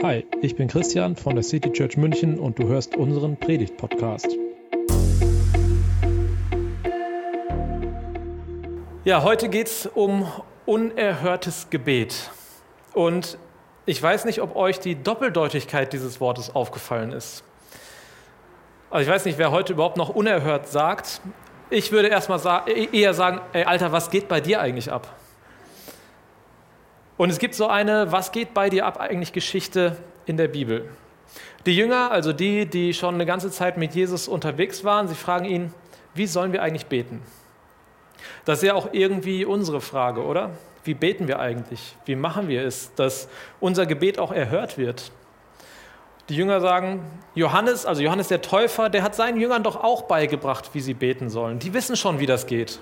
Hi, ich bin Christian von der City Church München und du hörst unseren Predigt-Podcast. Ja, heute geht es um unerhörtes Gebet. Und ich weiß nicht, ob euch die Doppeldeutigkeit dieses Wortes aufgefallen ist. Also ich weiß nicht, wer heute überhaupt noch unerhört sagt. Ich würde erstmal sa eher sagen, ey Alter, was geht bei dir eigentlich ab? Und es gibt so eine Was geht bei dir ab eigentlich Geschichte in der Bibel. Die Jünger, also die, die schon eine ganze Zeit mit Jesus unterwegs waren, sie fragen ihn, wie sollen wir eigentlich beten? Das ist ja auch irgendwie unsere Frage, oder? Wie beten wir eigentlich? Wie machen wir es, dass unser Gebet auch erhört wird? Die Jünger sagen, Johannes, also Johannes der Täufer, der hat seinen Jüngern doch auch beigebracht, wie sie beten sollen. Die wissen schon, wie das geht.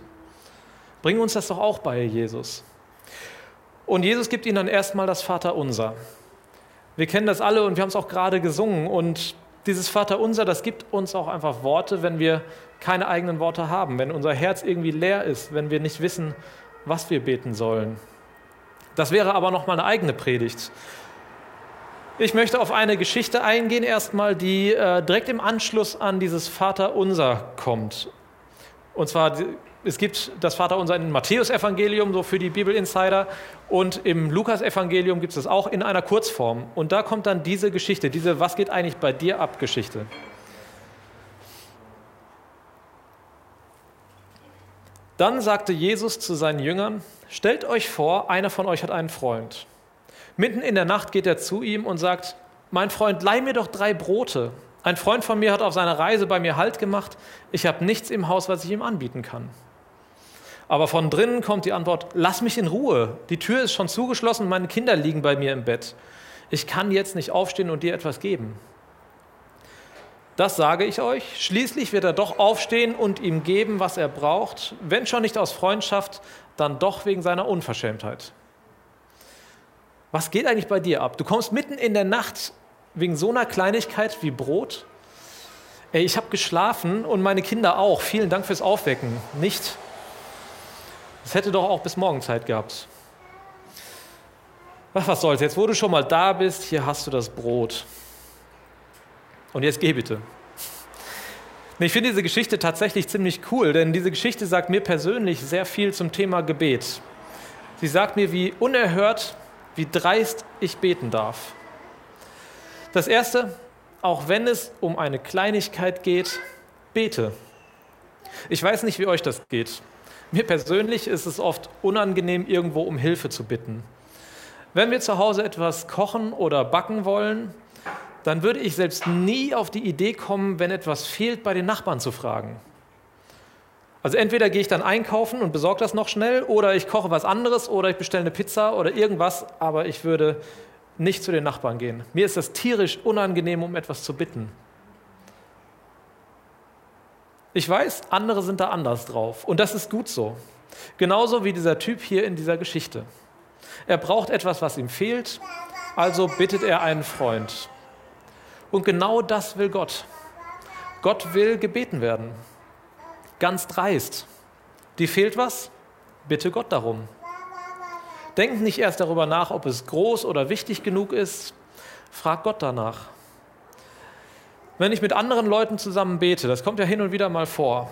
Bring uns das doch auch bei, Jesus. Und Jesus gibt ihnen dann erstmal das Vaterunser. Wir kennen das alle und wir haben es auch gerade gesungen. Und dieses Vaterunser, das gibt uns auch einfach Worte, wenn wir keine eigenen Worte haben, wenn unser Herz irgendwie leer ist, wenn wir nicht wissen, was wir beten sollen. Das wäre aber nochmal eine eigene Predigt. Ich möchte auf eine Geschichte eingehen, erstmal, die äh, direkt im Anschluss an dieses Vaterunser kommt. Und zwar es gibt das Vaterunser Matthäusevangelium, so für die Bibel-Insider, und im Lukas-Evangelium gibt es das auch in einer Kurzform. Und da kommt dann diese Geschichte, diese Was geht eigentlich bei dir ab Geschichte. Dann sagte Jesus zu seinen Jüngern, stellt euch vor, einer von euch hat einen Freund. Mitten in der Nacht geht er zu ihm und sagt, mein Freund, leih mir doch drei Brote. Ein Freund von mir hat auf seiner Reise bei mir Halt gemacht. Ich habe nichts im Haus, was ich ihm anbieten kann. Aber von drinnen kommt die Antwort, lass mich in Ruhe. Die Tür ist schon zugeschlossen, meine Kinder liegen bei mir im Bett. Ich kann jetzt nicht aufstehen und dir etwas geben. Das sage ich euch. Schließlich wird er doch aufstehen und ihm geben, was er braucht, wenn schon nicht aus Freundschaft, dann doch wegen seiner Unverschämtheit. Was geht eigentlich bei dir ab? Du kommst mitten in der Nacht wegen so einer Kleinigkeit wie Brot. Ey, ich habe geschlafen und meine Kinder auch. Vielen Dank fürs Aufwecken. Nicht es hätte doch auch bis morgen Zeit gehabt. Ach, was soll's, jetzt wo du schon mal da bist, hier hast du das Brot. Und jetzt geh bitte. Ich finde diese Geschichte tatsächlich ziemlich cool, denn diese Geschichte sagt mir persönlich sehr viel zum Thema Gebet. Sie sagt mir, wie unerhört, wie dreist ich beten darf. Das Erste, auch wenn es um eine Kleinigkeit geht, bete. Ich weiß nicht, wie euch das geht. Mir persönlich ist es oft unangenehm, irgendwo um Hilfe zu bitten. Wenn wir zu Hause etwas kochen oder backen wollen, dann würde ich selbst nie auf die Idee kommen, wenn etwas fehlt, bei den Nachbarn zu fragen. Also entweder gehe ich dann einkaufen und besorge das noch schnell oder ich koche was anderes oder ich bestelle eine Pizza oder irgendwas, aber ich würde nicht zu den Nachbarn gehen. Mir ist das tierisch unangenehm, um etwas zu bitten. Ich weiß, andere sind da anders drauf und das ist gut so. Genauso wie dieser Typ hier in dieser Geschichte. Er braucht etwas, was ihm fehlt, also bittet er einen Freund. Und genau das will Gott. Gott will gebeten werden. Ganz dreist. Die fehlt was? Bitte Gott darum. Denkt nicht erst darüber nach, ob es groß oder wichtig genug ist. Frag Gott danach. Wenn ich mit anderen Leuten zusammen bete, das kommt ja hin und wieder mal vor,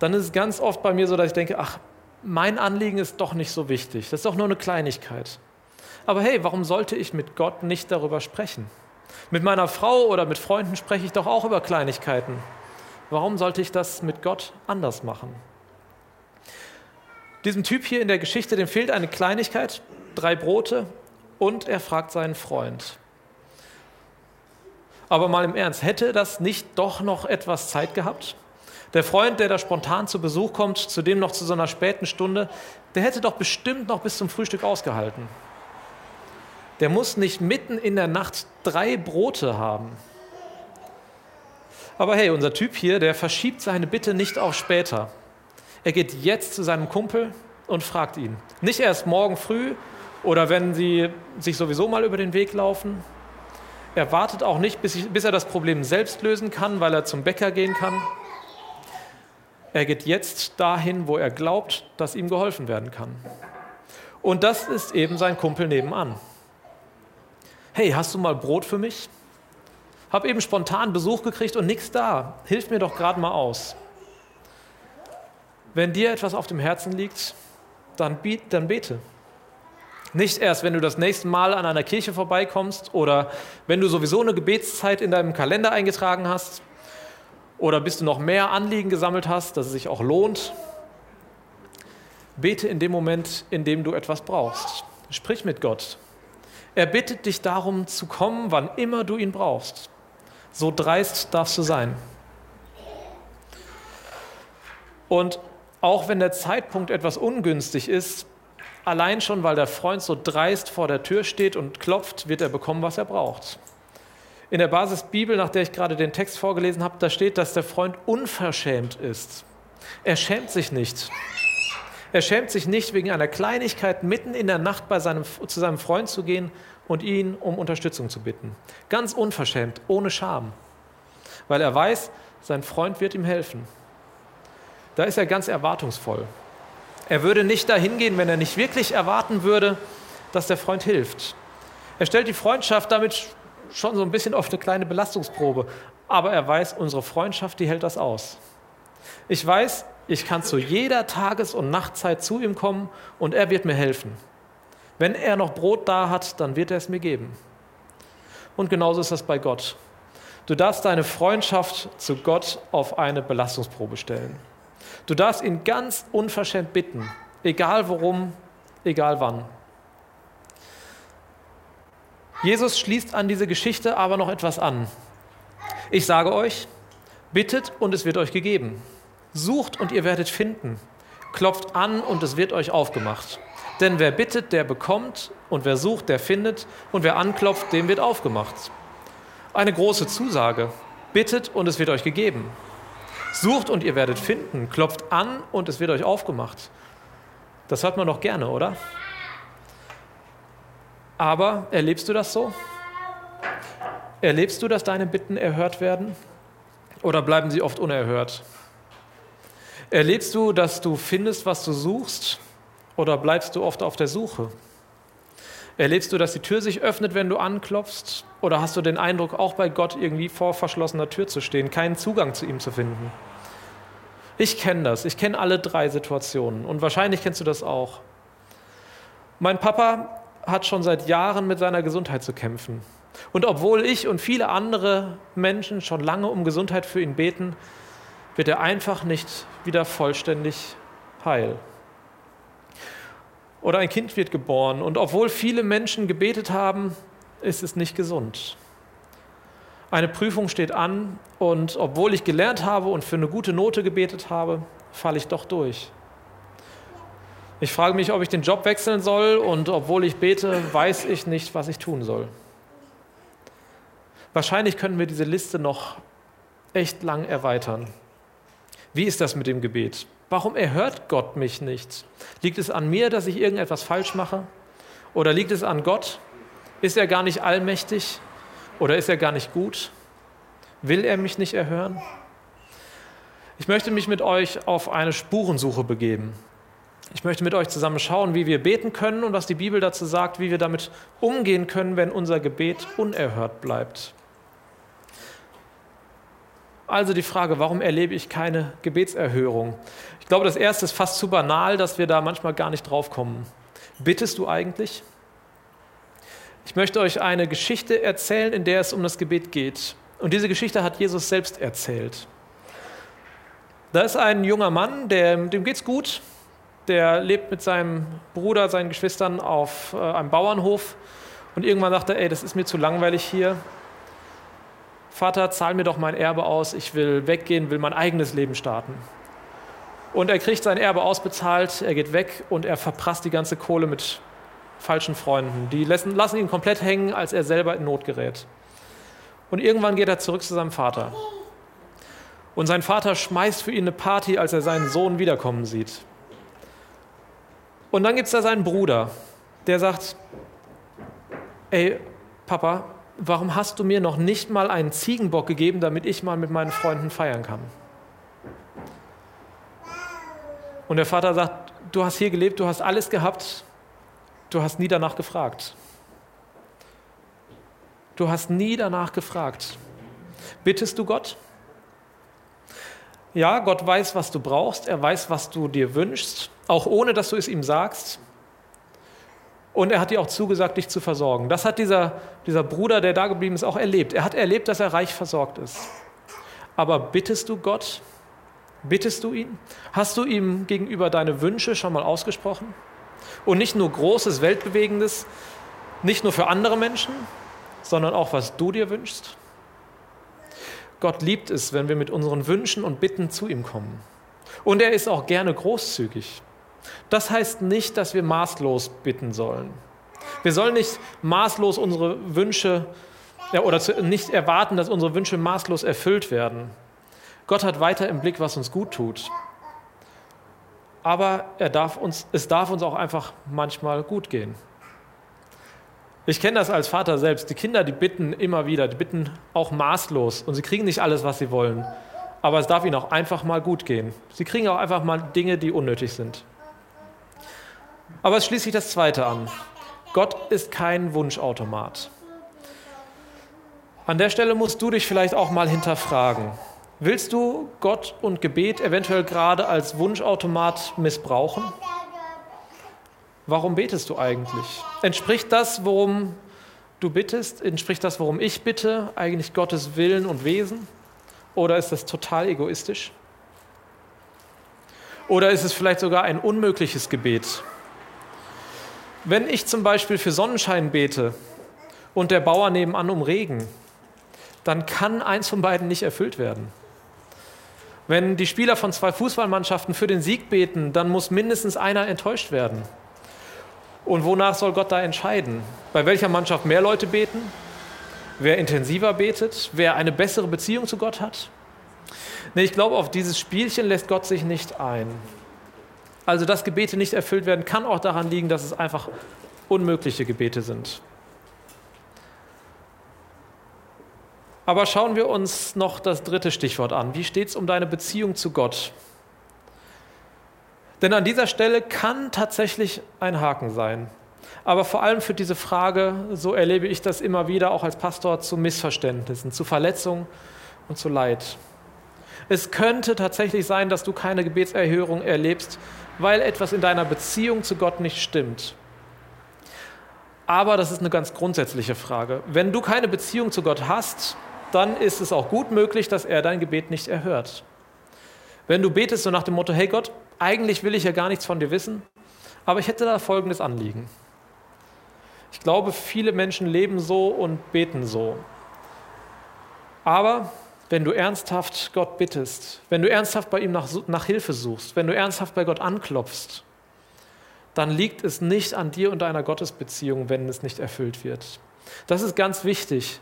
dann ist es ganz oft bei mir so, dass ich denke, ach, mein Anliegen ist doch nicht so wichtig, das ist doch nur eine Kleinigkeit. Aber hey, warum sollte ich mit Gott nicht darüber sprechen? Mit meiner Frau oder mit Freunden spreche ich doch auch über Kleinigkeiten. Warum sollte ich das mit Gott anders machen? Diesem Typ hier in der Geschichte, dem fehlt eine Kleinigkeit, drei Brote und er fragt seinen Freund. Aber mal im Ernst, hätte das nicht doch noch etwas Zeit gehabt? Der Freund, der da spontan zu Besuch kommt, zudem noch zu so einer späten Stunde, der hätte doch bestimmt noch bis zum Frühstück ausgehalten. Der muss nicht mitten in der Nacht drei Brote haben. Aber hey, unser Typ hier, der verschiebt seine Bitte nicht auf später. Er geht jetzt zu seinem Kumpel und fragt ihn. Nicht erst morgen früh oder wenn sie sich sowieso mal über den Weg laufen, er wartet auch nicht, bis, ich, bis er das Problem selbst lösen kann, weil er zum Bäcker gehen kann. Er geht jetzt dahin, wo er glaubt, dass ihm geholfen werden kann. Und das ist eben sein Kumpel nebenan. Hey, hast du mal Brot für mich? Hab eben spontan Besuch gekriegt und nichts da. Hilf mir doch gerade mal aus. Wenn dir etwas auf dem Herzen liegt, dann, dann bete. Nicht erst, wenn du das nächste Mal an einer Kirche vorbeikommst oder wenn du sowieso eine Gebetszeit in deinem Kalender eingetragen hast oder bis du noch mehr Anliegen gesammelt hast, dass es sich auch lohnt. Bete in dem Moment, in dem du etwas brauchst. Sprich mit Gott. Er bittet dich darum zu kommen, wann immer du ihn brauchst. So dreist darfst du sein. Und auch wenn der Zeitpunkt etwas ungünstig ist, Allein schon, weil der Freund so dreist vor der Tür steht und klopft, wird er bekommen, was er braucht. In der Basisbibel, nach der ich gerade den Text vorgelesen habe, da steht, dass der Freund unverschämt ist. Er schämt sich nicht. Er schämt sich nicht, wegen einer Kleinigkeit mitten in der Nacht bei seinem, zu seinem Freund zu gehen und ihn um Unterstützung zu bitten. Ganz unverschämt, ohne Scham. Weil er weiß, sein Freund wird ihm helfen. Da ist er ganz erwartungsvoll. Er würde nicht dahin gehen, wenn er nicht wirklich erwarten würde, dass der Freund hilft. Er stellt die Freundschaft damit schon so ein bisschen auf eine kleine Belastungsprobe. Aber er weiß, unsere Freundschaft, die hält das aus. Ich weiß, ich kann zu jeder Tages- und Nachtzeit zu ihm kommen und er wird mir helfen. Wenn er noch Brot da hat, dann wird er es mir geben. Und genauso ist das bei Gott. Du darfst deine Freundschaft zu Gott auf eine Belastungsprobe stellen. Du darfst ihn ganz unverschämt bitten, egal worum, egal wann. Jesus schließt an diese Geschichte aber noch etwas an. Ich sage euch, bittet und es wird euch gegeben. Sucht und ihr werdet finden. Klopft an und es wird euch aufgemacht. Denn wer bittet, der bekommt, und wer sucht, der findet, und wer anklopft, dem wird aufgemacht. Eine große Zusage. Bittet und es wird euch gegeben. Sucht und ihr werdet finden. Klopft an und es wird euch aufgemacht. Das hört man doch gerne, oder? Aber erlebst du das so? Erlebst du, dass deine Bitten erhört werden? Oder bleiben sie oft unerhört? Erlebst du, dass du findest, was du suchst? Oder bleibst du oft auf der Suche? Erlebst du, dass die Tür sich öffnet, wenn du anklopfst? Oder hast du den Eindruck, auch bei Gott irgendwie vor verschlossener Tür zu stehen, keinen Zugang zu ihm zu finden? Ich kenne das. Ich kenne alle drei Situationen. Und wahrscheinlich kennst du das auch. Mein Papa hat schon seit Jahren mit seiner Gesundheit zu kämpfen. Und obwohl ich und viele andere Menschen schon lange um Gesundheit für ihn beten, wird er einfach nicht wieder vollständig heil. Oder ein Kind wird geboren und obwohl viele Menschen gebetet haben, ist es nicht gesund. Eine Prüfung steht an und obwohl ich gelernt habe und für eine gute Note gebetet habe, falle ich doch durch. Ich frage mich, ob ich den Job wechseln soll und obwohl ich bete, weiß ich nicht, was ich tun soll. Wahrscheinlich können wir diese Liste noch echt lang erweitern. Wie ist das mit dem Gebet? Warum erhört Gott mich nicht? Liegt es an mir, dass ich irgendetwas falsch mache? Oder liegt es an Gott? Ist er gar nicht allmächtig? Oder ist er gar nicht gut? Will er mich nicht erhören? Ich möchte mich mit euch auf eine Spurensuche begeben. Ich möchte mit euch zusammen schauen, wie wir beten können und was die Bibel dazu sagt, wie wir damit umgehen können, wenn unser Gebet unerhört bleibt. Also die Frage, warum erlebe ich keine Gebetserhörung? Ich glaube, das erste ist fast zu banal, dass wir da manchmal gar nicht drauf kommen. Bittest du eigentlich? Ich möchte euch eine Geschichte erzählen, in der es um das Gebet geht. Und diese Geschichte hat Jesus selbst erzählt. Da ist ein junger Mann, der, dem geht's gut. Der lebt mit seinem Bruder, seinen Geschwistern auf äh, einem Bauernhof. Und irgendwann sagt er, ey, das ist mir zu langweilig hier. Vater, zahl mir doch mein Erbe aus, ich will weggehen, will mein eigenes Leben starten. Und er kriegt sein Erbe ausbezahlt, er geht weg und er verprasst die ganze Kohle mit falschen Freunden. Die lassen, lassen ihn komplett hängen, als er selber in Not gerät. Und irgendwann geht er zurück zu seinem Vater. Und sein Vater schmeißt für ihn eine Party, als er seinen Sohn wiederkommen sieht. Und dann gibt es da seinen Bruder, der sagt, ey, Papa, warum hast du mir noch nicht mal einen Ziegenbock gegeben, damit ich mal mit meinen Freunden feiern kann? Und der Vater sagt, du hast hier gelebt, du hast alles gehabt, du hast nie danach gefragt. Du hast nie danach gefragt. Bittest du Gott? Ja, Gott weiß, was du brauchst. Er weiß, was du dir wünschst, auch ohne dass du es ihm sagst. Und er hat dir auch zugesagt, dich zu versorgen. Das hat dieser, dieser Bruder, der da geblieben ist, auch erlebt. Er hat erlebt, dass er reich versorgt ist. Aber bittest du Gott? Bittest du ihn? Hast du ihm gegenüber deine Wünsche schon mal ausgesprochen? Und nicht nur Großes, Weltbewegendes, nicht nur für andere Menschen, sondern auch, was du dir wünschst? Gott liebt es, wenn wir mit unseren Wünschen und Bitten zu ihm kommen. Und er ist auch gerne großzügig. Das heißt nicht, dass wir maßlos bitten sollen. Wir sollen nicht maßlos unsere Wünsche ja, oder nicht erwarten, dass unsere Wünsche maßlos erfüllt werden. Gott hat weiter im Blick, was uns gut tut. Aber er darf uns, es darf uns auch einfach manchmal gut gehen. Ich kenne das als Vater selbst. Die Kinder, die bitten immer wieder, die bitten auch maßlos und sie kriegen nicht alles, was sie wollen. Aber es darf ihnen auch einfach mal gut gehen. Sie kriegen auch einfach mal Dinge, die unnötig sind. Aber es schließt sich das Zweite an. Gott ist kein Wunschautomat. An der Stelle musst du dich vielleicht auch mal hinterfragen. Willst du Gott und Gebet eventuell gerade als Wunschautomat missbrauchen? Warum betest du eigentlich? Entspricht das, worum du bittest, entspricht das, worum ich bitte, eigentlich Gottes Willen und Wesen? Oder ist das total egoistisch? Oder ist es vielleicht sogar ein unmögliches Gebet? Wenn ich zum Beispiel für Sonnenschein bete und der Bauer nebenan um Regen, dann kann eins von beiden nicht erfüllt werden. Wenn die Spieler von zwei Fußballmannschaften für den Sieg beten, dann muss mindestens einer enttäuscht werden. Und wonach soll Gott da entscheiden? Bei welcher Mannschaft mehr Leute beten? Wer intensiver betet? Wer eine bessere Beziehung zu Gott hat? Nee, ich glaube, auf dieses Spielchen lässt Gott sich nicht ein. Also, dass Gebete nicht erfüllt werden, kann auch daran liegen, dass es einfach unmögliche Gebete sind. Aber schauen wir uns noch das dritte Stichwort an. Wie steht es um deine Beziehung zu Gott? Denn an dieser Stelle kann tatsächlich ein Haken sein. Aber vor allem für diese Frage, so erlebe ich das immer wieder auch als Pastor, zu Missverständnissen, zu Verletzungen und zu Leid. Es könnte tatsächlich sein, dass du keine Gebetserhörung erlebst, weil etwas in deiner Beziehung zu Gott nicht stimmt. Aber das ist eine ganz grundsätzliche Frage. Wenn du keine Beziehung zu Gott hast, dann ist es auch gut möglich, dass er dein Gebet nicht erhört. Wenn du betest so nach dem Motto, hey Gott, eigentlich will ich ja gar nichts von dir wissen, aber ich hätte da folgendes Anliegen. Ich glaube, viele Menschen leben so und beten so. Aber wenn du ernsthaft Gott bittest, wenn du ernsthaft bei ihm nach, nach Hilfe suchst, wenn du ernsthaft bei Gott anklopfst, dann liegt es nicht an dir und deiner Gottesbeziehung, wenn es nicht erfüllt wird. Das ist ganz wichtig.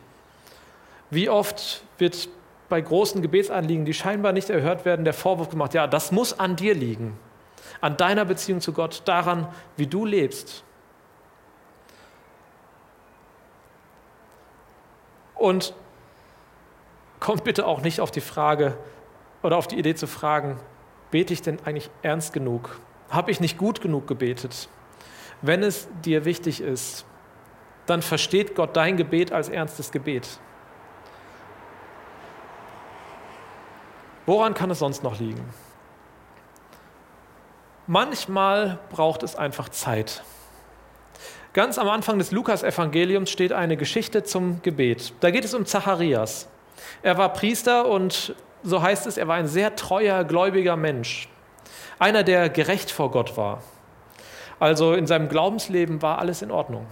Wie oft wird bei großen Gebetsanliegen, die scheinbar nicht erhört werden, der Vorwurf gemacht, ja, das muss an dir liegen, an deiner Beziehung zu Gott, daran, wie du lebst. Und kommt bitte auch nicht auf die Frage oder auf die Idee zu fragen, bete ich denn eigentlich ernst genug? Habe ich nicht gut genug gebetet? Wenn es dir wichtig ist, dann versteht Gott dein Gebet als ernstes Gebet. Woran kann es sonst noch liegen? Manchmal braucht es einfach Zeit. Ganz am Anfang des Lukas-Evangeliums steht eine Geschichte zum Gebet. Da geht es um Zacharias. Er war Priester und so heißt es, er war ein sehr treuer, gläubiger Mensch. Einer, der gerecht vor Gott war. Also in seinem Glaubensleben war alles in Ordnung.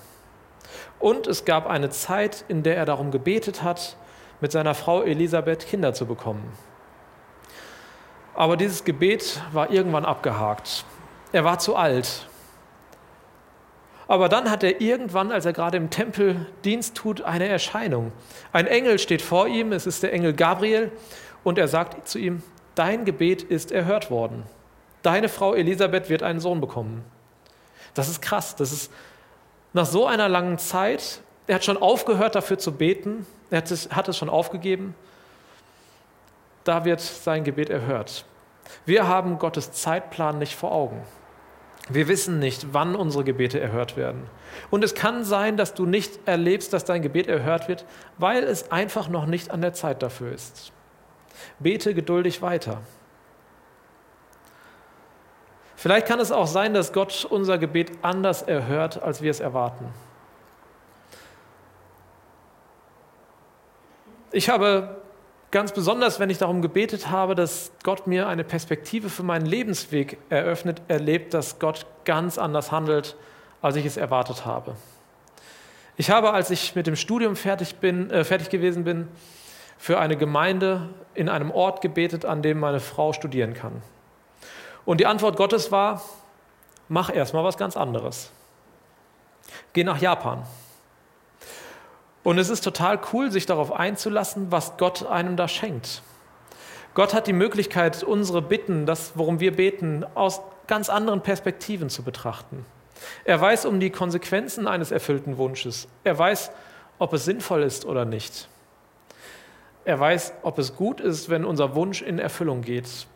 Und es gab eine Zeit, in der er darum gebetet hat, mit seiner Frau Elisabeth Kinder zu bekommen. Aber dieses Gebet war irgendwann abgehakt. Er war zu alt. Aber dann hat er irgendwann, als er gerade im Tempel Dienst tut, eine Erscheinung. Ein Engel steht vor ihm, es ist der Engel Gabriel, und er sagt zu ihm, dein Gebet ist erhört worden. Deine Frau Elisabeth wird einen Sohn bekommen. Das ist krass, das ist nach so einer langen Zeit, er hat schon aufgehört dafür zu beten, er hat es, hat es schon aufgegeben, da wird sein Gebet erhört. Wir haben Gottes Zeitplan nicht vor Augen. Wir wissen nicht, wann unsere Gebete erhört werden. Und es kann sein, dass du nicht erlebst, dass dein Gebet erhört wird, weil es einfach noch nicht an der Zeit dafür ist. Bete geduldig weiter. Vielleicht kann es auch sein, dass Gott unser Gebet anders erhört, als wir es erwarten. Ich habe ganz besonders, wenn ich darum gebetet habe, dass Gott mir eine Perspektive für meinen Lebensweg eröffnet, erlebt, dass Gott ganz anders handelt, als ich es erwartet habe. Ich habe, als ich mit dem Studium fertig, bin, äh, fertig gewesen bin, für eine Gemeinde in einem Ort gebetet, an dem meine Frau studieren kann. Und die Antwort Gottes war, mach erstmal was ganz anderes. Geh nach Japan. Und es ist total cool, sich darauf einzulassen, was Gott einem da schenkt. Gott hat die Möglichkeit, unsere Bitten, das, worum wir beten, aus ganz anderen Perspektiven zu betrachten. Er weiß um die Konsequenzen eines erfüllten Wunsches. Er weiß, ob es sinnvoll ist oder nicht. Er weiß, ob es gut ist, wenn unser Wunsch in Erfüllung geht.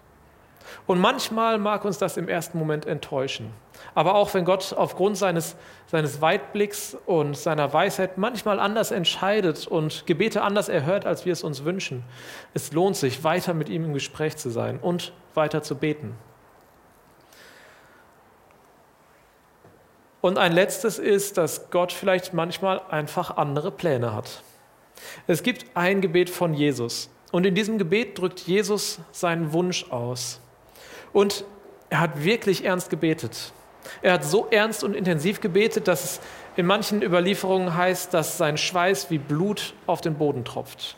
Und manchmal mag uns das im ersten Moment enttäuschen. Aber auch wenn Gott aufgrund seines, seines Weitblicks und seiner Weisheit manchmal anders entscheidet und Gebete anders erhört, als wir es uns wünschen, es lohnt sich, weiter mit ihm im Gespräch zu sein und weiter zu beten. Und ein letztes ist, dass Gott vielleicht manchmal einfach andere Pläne hat. Es gibt ein Gebet von Jesus. Und in diesem Gebet drückt Jesus seinen Wunsch aus. Und er hat wirklich ernst gebetet. Er hat so ernst und intensiv gebetet, dass es in manchen Überlieferungen heißt, dass sein Schweiß wie Blut auf den Boden tropft.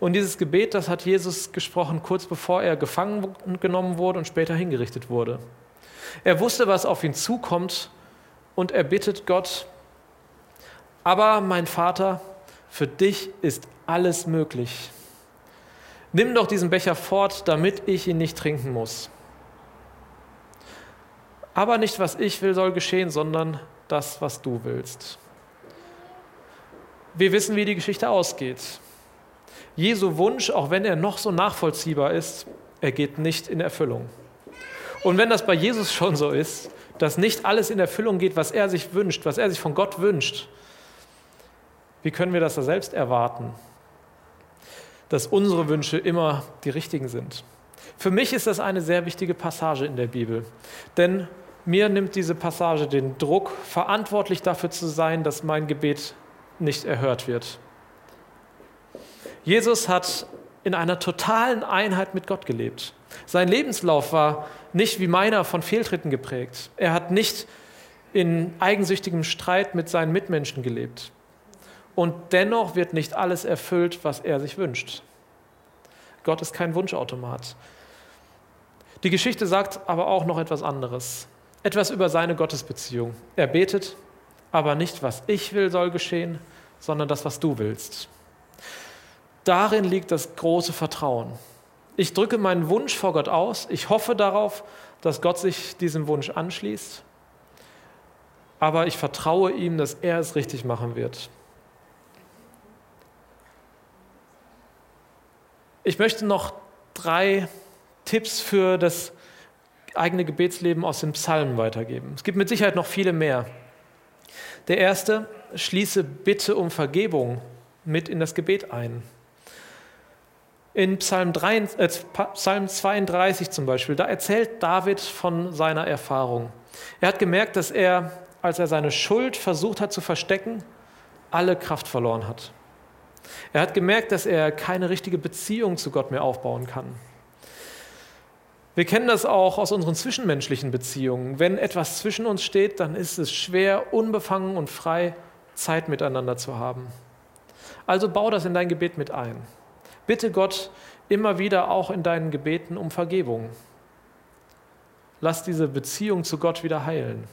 Und dieses Gebet, das hat Jesus gesprochen, kurz bevor er gefangen genommen wurde und später hingerichtet wurde. Er wusste, was auf ihn zukommt und er bittet Gott, aber mein Vater, für dich ist alles möglich. Nimm doch diesen Becher fort, damit ich ihn nicht trinken muss. Aber nicht, was ich will, soll geschehen, sondern das, was du willst. Wir wissen, wie die Geschichte ausgeht. Jesu Wunsch, auch wenn er noch so nachvollziehbar ist, er geht nicht in Erfüllung. Und wenn das bei Jesus schon so ist, dass nicht alles in Erfüllung geht, was er sich wünscht, was er sich von Gott wünscht, wie können wir das da selbst erwarten? dass unsere Wünsche immer die richtigen sind. Für mich ist das eine sehr wichtige Passage in der Bibel, denn mir nimmt diese Passage den Druck, verantwortlich dafür zu sein, dass mein Gebet nicht erhört wird. Jesus hat in einer totalen Einheit mit Gott gelebt. Sein Lebenslauf war nicht wie meiner von Fehltritten geprägt. Er hat nicht in eigensüchtigem Streit mit seinen Mitmenschen gelebt und dennoch wird nicht alles erfüllt, was er sich wünscht. Gott ist kein Wunschautomat. Die Geschichte sagt aber auch noch etwas anderes. Etwas über seine Gottesbeziehung. Er betet, aber nicht, was ich will, soll geschehen, sondern das, was du willst. Darin liegt das große Vertrauen. Ich drücke meinen Wunsch vor Gott aus. Ich hoffe darauf, dass Gott sich diesem Wunsch anschließt. Aber ich vertraue ihm, dass er es richtig machen wird. Ich möchte noch drei Tipps für das eigene Gebetsleben aus den Psalmen weitergeben. Es gibt mit Sicherheit noch viele mehr. Der erste, schließe Bitte um Vergebung mit in das Gebet ein. In Psalm, 3, äh, Psalm 32 zum Beispiel, da erzählt David von seiner Erfahrung. Er hat gemerkt, dass er, als er seine Schuld versucht hat zu verstecken, alle Kraft verloren hat. Er hat gemerkt, dass er keine richtige Beziehung zu Gott mehr aufbauen kann. Wir kennen das auch aus unseren zwischenmenschlichen Beziehungen. Wenn etwas zwischen uns steht, dann ist es schwer, unbefangen und frei Zeit miteinander zu haben. Also bau das in dein Gebet mit ein. Bitte Gott immer wieder auch in deinen Gebeten um Vergebung. Lass diese Beziehung zu Gott wieder heilen.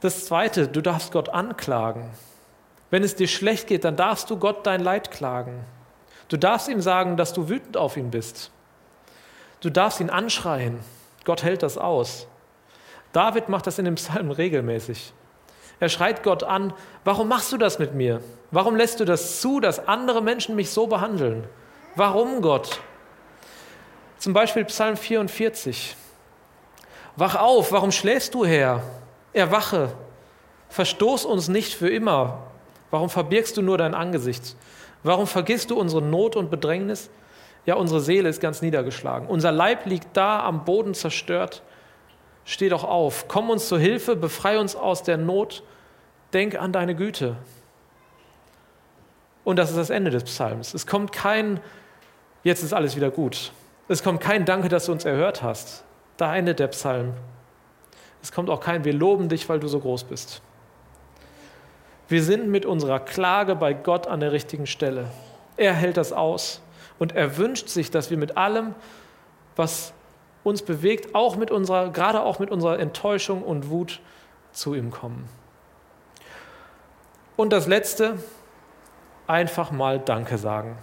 Das Zweite, du darfst Gott anklagen. Wenn es dir schlecht geht, dann darfst du Gott dein Leid klagen. Du darfst ihm sagen, dass du wütend auf ihn bist. Du darfst ihn anschreien. Gott hält das aus. David macht das in dem Psalm regelmäßig. Er schreit Gott an, warum machst du das mit mir? Warum lässt du das zu, dass andere Menschen mich so behandeln? Warum Gott? Zum Beispiel Psalm 44. Wach auf, warum schläfst du, Herr? Erwache, verstoß uns nicht für immer. Warum verbirgst du nur dein Angesicht? Warum vergisst du unsere Not und Bedrängnis? Ja, unsere Seele ist ganz niedergeschlagen. Unser Leib liegt da am Boden zerstört. Steh doch auf, komm uns zur Hilfe, befrei uns aus der Not, denk an deine Güte. Und das ist das Ende des Psalms. Es kommt kein, jetzt ist alles wieder gut. Es kommt kein Danke, dass du uns erhört hast. Da endet der Psalm. Es kommt auch kein Wir loben dich, weil du so groß bist. Wir sind mit unserer Klage bei Gott an der richtigen Stelle. Er hält das aus und er wünscht sich, dass wir mit allem, was uns bewegt, auch mit unserer, gerade auch mit unserer Enttäuschung und Wut zu ihm kommen. Und das Letzte, einfach mal Danke sagen.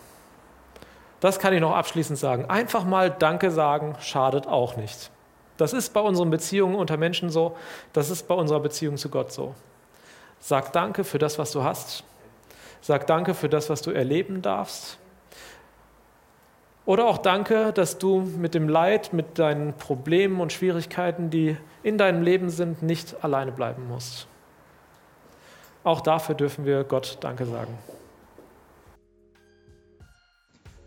Das kann ich noch abschließend sagen. Einfach mal Danke sagen schadet auch nicht. Das ist bei unseren Beziehungen unter Menschen so, das ist bei unserer Beziehung zu Gott so. Sag Danke für das, was du hast. Sag Danke für das, was du erleben darfst. Oder auch Danke, dass du mit dem Leid, mit deinen Problemen und Schwierigkeiten, die in deinem Leben sind, nicht alleine bleiben musst. Auch dafür dürfen wir Gott Danke sagen.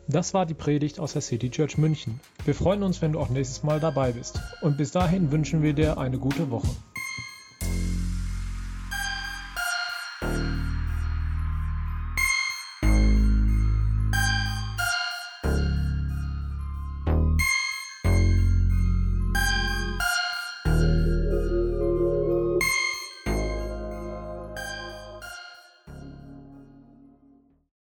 Das war die Predigt aus der City Church München. Wir freuen uns, wenn du auch nächstes Mal dabei bist. Und bis dahin wünschen wir dir eine gute Woche.